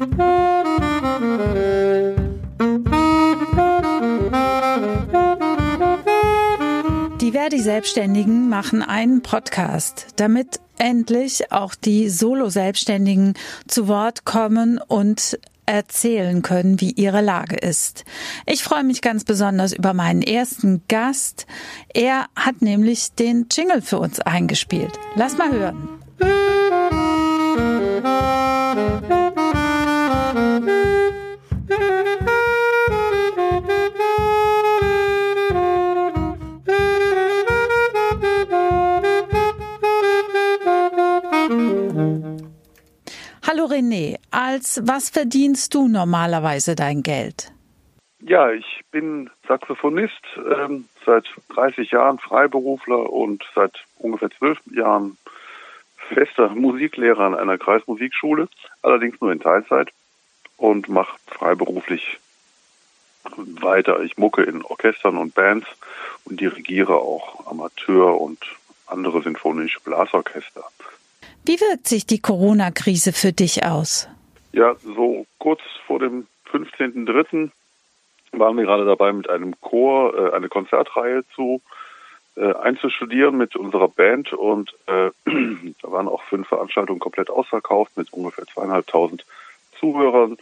Die Verdi-Selbstständigen machen einen Podcast, damit endlich auch die Solo-Selbstständigen zu Wort kommen und erzählen können, wie ihre Lage ist. Ich freue mich ganz besonders über meinen ersten Gast. Er hat nämlich den Jingle für uns eingespielt. Lass mal hören. Als was verdienst du normalerweise dein Geld? Ja, ich bin Saxophonist, ähm, seit 30 Jahren Freiberufler und seit ungefähr zwölf Jahren fester Musiklehrer an einer Kreismusikschule, allerdings nur in Teilzeit und mache freiberuflich weiter. Ich mucke in Orchestern und Bands und dirigiere auch Amateur- und andere sinfonische Blasorchester. Wie wirkt sich die Corona-Krise für dich aus? Ja, so kurz vor dem 15.03. waren wir gerade dabei, mit einem Chor äh, eine Konzertreihe zu äh, einzustudieren mit unserer Band und äh, da waren auch fünf Veranstaltungen komplett ausverkauft mit ungefähr zweieinhalbtausend Zuhörern.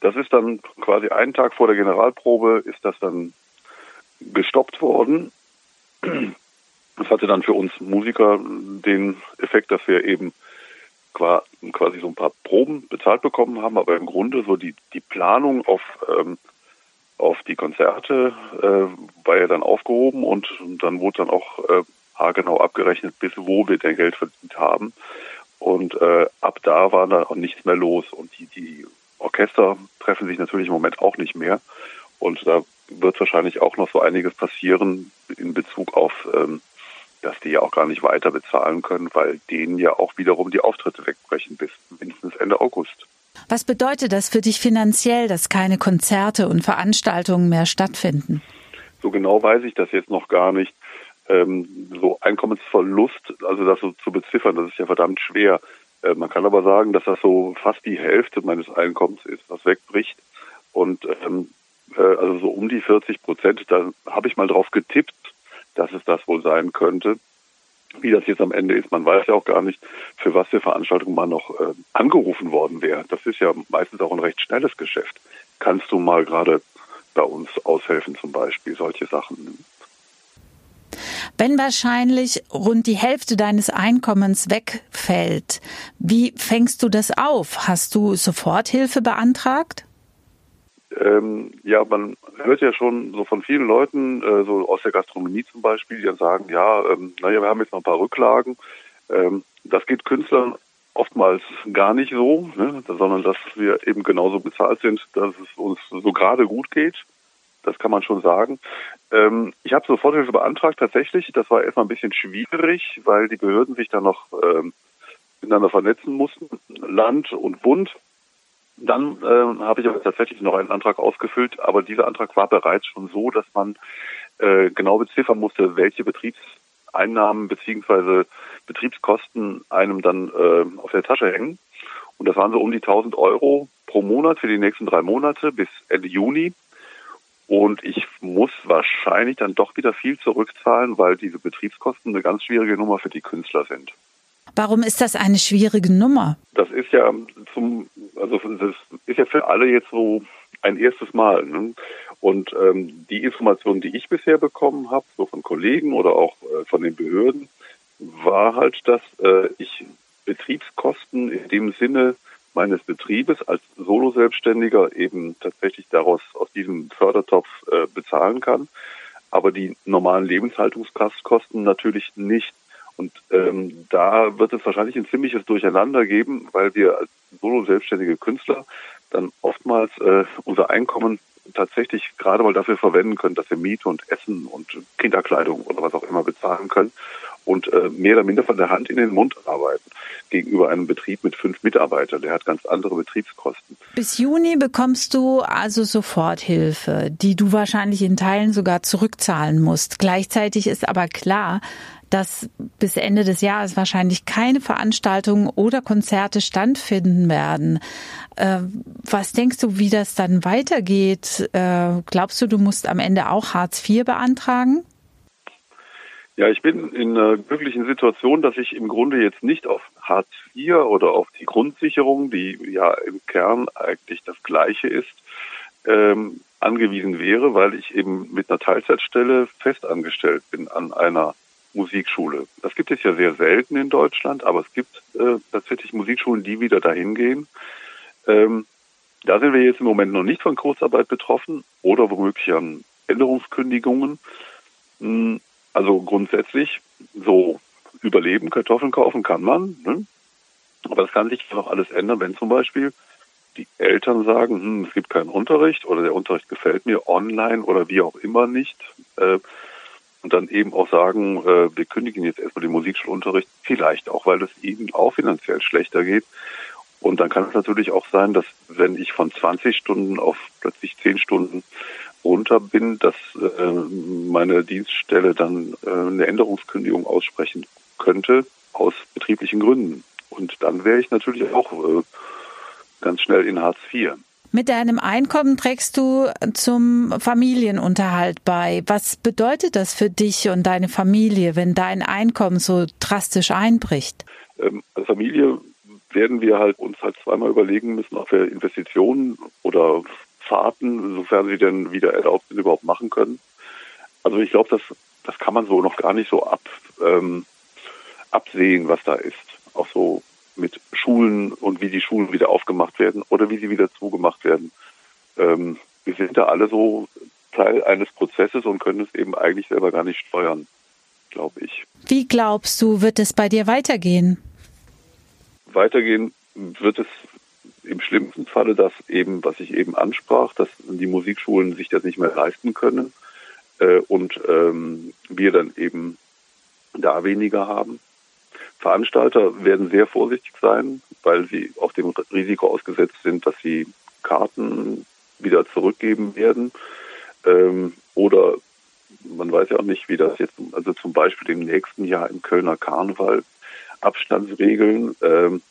Das ist dann quasi einen Tag vor der Generalprobe ist das dann gestoppt worden. Das hatte dann für uns Musiker den Effekt, dass wir eben quasi so ein paar Proben bezahlt bekommen haben, aber im Grunde so die, die Planung auf, ähm, auf die Konzerte äh, war ja dann aufgehoben und, dann wurde dann auch äh, haargenau abgerechnet, bis wo wir denn Geld verdient haben. Und äh, ab da war dann auch nichts mehr los. Und die, die Orchester treffen sich natürlich im Moment auch nicht mehr. Und da wird wahrscheinlich auch noch so einiges passieren in Bezug auf ähm, dass die ja auch gar nicht weiter bezahlen können, weil denen ja auch wiederum die Auftritte wegbrechen bis mindestens Ende August. Was bedeutet das für dich finanziell, dass keine Konzerte und Veranstaltungen mehr stattfinden? So genau weiß ich das jetzt noch gar nicht. Ähm, so Einkommensverlust, also das so zu beziffern, das ist ja verdammt schwer. Äh, man kann aber sagen, dass das so fast die Hälfte meines Einkommens ist, was wegbricht. Und ähm, äh, also so um die 40 Prozent, da habe ich mal drauf getippt, dass es das wohl sein könnte. Wie das jetzt am Ende ist, man weiß ja auch gar nicht, für was für Veranstaltungen man noch äh, angerufen worden wäre. Das ist ja meistens auch ein recht schnelles Geschäft. Kannst du mal gerade bei uns aushelfen, zum Beispiel solche Sachen? Wenn wahrscheinlich rund die Hälfte deines Einkommens wegfällt, wie fängst du das auf? Hast du Soforthilfe beantragt? Ähm, ja, man hört ja schon so von vielen Leuten, äh, so aus der Gastronomie zum Beispiel, die dann sagen, ja, ähm, naja, wir haben jetzt noch ein paar Rücklagen. Ähm, das geht Künstlern oftmals gar nicht so, ne, sondern dass wir eben genauso bezahlt sind, dass es uns so gerade gut geht. Das kann man schon sagen. Ähm, ich habe Soforthilfe beantragt, tatsächlich. Das war erstmal ein bisschen schwierig, weil die Behörden sich dann noch ähm, miteinander vernetzen mussten, Land und Bund. Dann äh, habe ich aber tatsächlich noch einen Antrag ausgefüllt, aber dieser Antrag war bereits schon so, dass man äh, genau beziffern musste, welche Betriebseinnahmen beziehungsweise Betriebskosten einem dann äh, auf der Tasche hängen. Und das waren so um die 1000 Euro pro Monat für die nächsten drei Monate bis Ende Juni. Und ich muss wahrscheinlich dann doch wieder viel zurückzahlen, weil diese Betriebskosten eine ganz schwierige Nummer für die Künstler sind. Warum ist das eine schwierige Nummer? Das ist ja zum, also das ist ja für alle jetzt so ein erstes Mal. Ne? Und ähm, die Informationen, die ich bisher bekommen habe, so von Kollegen oder auch äh, von den Behörden, war halt, dass äh, ich Betriebskosten in dem Sinne meines Betriebes als Solo-Selbstständiger eben tatsächlich daraus aus diesem Fördertopf äh, bezahlen kann, aber die normalen Lebenshaltungskosten natürlich nicht. Und ähm, da wird es wahrscheinlich ein ziemliches Durcheinander geben, weil wir als solo-selbstständige Künstler dann oftmals äh, unser Einkommen tatsächlich gerade mal dafür verwenden können, dass wir Miete und Essen und Kinderkleidung oder was auch immer bezahlen können und äh, mehr oder minder von der Hand in den Mund arbeiten gegenüber einem Betrieb mit fünf Mitarbeitern. Der hat ganz andere Betriebskosten. Bis Juni bekommst du also Soforthilfe, die du wahrscheinlich in Teilen sogar zurückzahlen musst. Gleichzeitig ist aber klar, dass bis Ende des Jahres wahrscheinlich keine Veranstaltungen oder Konzerte stattfinden werden. Äh, was denkst du, wie das dann weitergeht? Äh, glaubst du, du musst am Ende auch Hartz IV beantragen? Ja, ich bin in einer glücklichen Situation, dass ich im Grunde jetzt nicht auf Hartz IV oder auf die Grundsicherung, die ja im Kern eigentlich das gleiche ist, ähm, angewiesen wäre, weil ich eben mit einer Teilzeitstelle festangestellt bin an einer Musikschule. Das gibt es ja sehr selten in Deutschland, aber es gibt äh, tatsächlich Musikschulen, die wieder dahin gehen. Ähm, da sind wir jetzt im Moment noch nicht von Kurzarbeit betroffen oder womöglich an Änderungskündigungen. Hm, also grundsätzlich so überleben, Kartoffeln kaufen kann man. Ne? Aber das kann sich noch alles ändern, wenn zum Beispiel die Eltern sagen, hm, es gibt keinen Unterricht oder der Unterricht gefällt mir online oder wie auch immer nicht. Äh, und dann eben auch sagen, äh, wir kündigen jetzt erstmal den Musikschulunterricht, vielleicht auch, weil es ihnen auch finanziell schlechter geht. Und dann kann es natürlich auch sein, dass wenn ich von 20 Stunden auf plötzlich 10 Stunden runter bin, dass äh, meine Dienststelle dann äh, eine Änderungskündigung aussprechen könnte aus betrieblichen Gründen. Und dann wäre ich natürlich auch äh, ganz schnell in Hartz IV. Mit deinem Einkommen trägst du zum Familienunterhalt bei. Was bedeutet das für dich und deine Familie, wenn dein Einkommen so drastisch einbricht? Ähm, als Familie werden wir halt uns halt zweimal überlegen müssen, ob wir Investitionen oder Fahrten, sofern sie denn wieder erlaubt sind, überhaupt machen können. Also ich glaube, das, das kann man so noch gar nicht so ab, ähm, absehen, was da ist. Auch so mit Schulen und wie die Schulen wieder aufgemacht werden oder wie sie wieder zugemacht werden. Ähm, wir sind da alle so Teil eines Prozesses und können es eben eigentlich selber gar nicht steuern, glaube ich. Wie glaubst du, wird es bei dir weitergehen? Weitergehen wird es im schlimmsten Falle das eben, was ich eben ansprach, dass die Musikschulen sich das nicht mehr leisten können äh, und ähm, wir dann eben da weniger haben. Veranstalter werden sehr vorsichtig sein, weil sie auf dem Risiko ausgesetzt sind, dass sie Karten wieder zurückgeben werden. Ähm, oder man weiß ja auch nicht, wie das jetzt, also zum Beispiel im nächsten Jahr im Kölner Karneval Abstandsregeln. Ähm,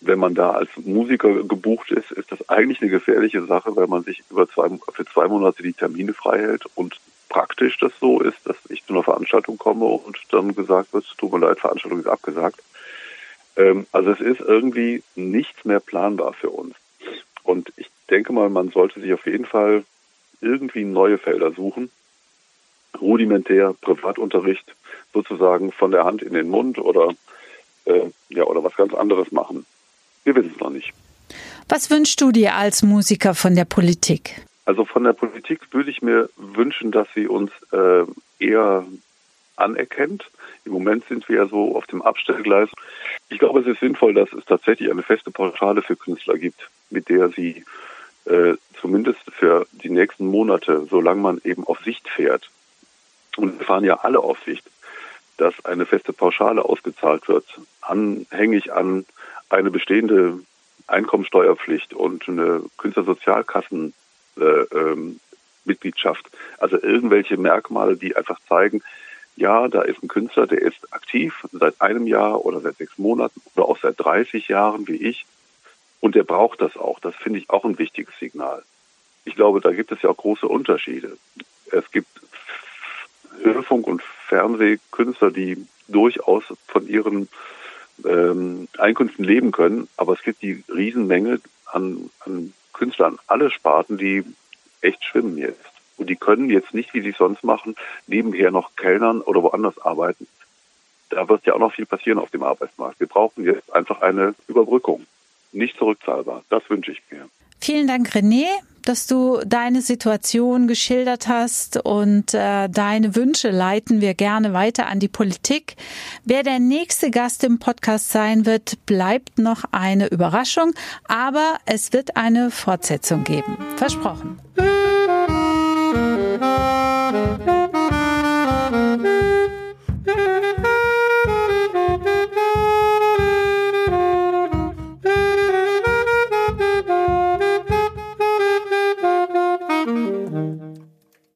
wenn man da als Musiker gebucht ist, ist das eigentlich eine gefährliche Sache, weil man sich über zwei, für zwei Monate die Termine frei hält und praktisch das so ist, dass ich zu einer Veranstaltung komme und dann gesagt wird, tut mir leid, Veranstaltung ist abgesagt. Ähm, also es ist irgendwie nichts mehr planbar für uns. Und ich denke mal, man sollte sich auf jeden Fall irgendwie neue Felder suchen. Rudimentär, Privatunterricht, sozusagen von der Hand in den Mund oder äh, ja oder was ganz anderes machen. Wir wissen es noch nicht. Was wünschst du dir als Musiker von der Politik? Also von der Politik würde ich mir wünschen, dass sie uns äh, eher anerkennt. Im Moment sind wir ja so auf dem Abstellgleis. Ich glaube, es ist sinnvoll, dass es tatsächlich eine feste Pauschale für Künstler gibt, mit der sie äh, zumindest für die nächsten Monate, solange man eben auf Sicht fährt, und wir fahren ja alle auf Sicht, dass eine feste Pauschale ausgezahlt wird, anhängig an eine bestehende Einkommensteuerpflicht und eine Künstlersozialkassen ähm, Mitgliedschaft. Also irgendwelche Merkmale, die einfach zeigen, ja, da ist ein Künstler, der ist aktiv seit einem Jahr oder seit sechs Monaten oder auch seit 30 Jahren wie ich. Und der braucht das auch. Das finde ich auch ein wichtiges Signal. Ich glaube, da gibt es ja auch große Unterschiede. Es gibt Hörfunk- und Fernsehkünstler, die durchaus von ihren ähm, Einkünften leben können, aber es gibt die Riesenmenge an, an Künstlern, alle Sparten, die echt schwimmen jetzt. Und die können jetzt nicht, wie sie sonst machen, nebenher noch Kellnern oder woanders arbeiten. Da wird ja auch noch viel passieren auf dem Arbeitsmarkt. Wir brauchen jetzt einfach eine Überbrückung. Nicht zurückzahlbar. Das wünsche ich mir. Vielen Dank, René dass du deine Situation geschildert hast und äh, deine Wünsche leiten wir gerne weiter an die Politik. Wer der nächste Gast im Podcast sein wird, bleibt noch eine Überraschung, aber es wird eine Fortsetzung geben. Versprochen.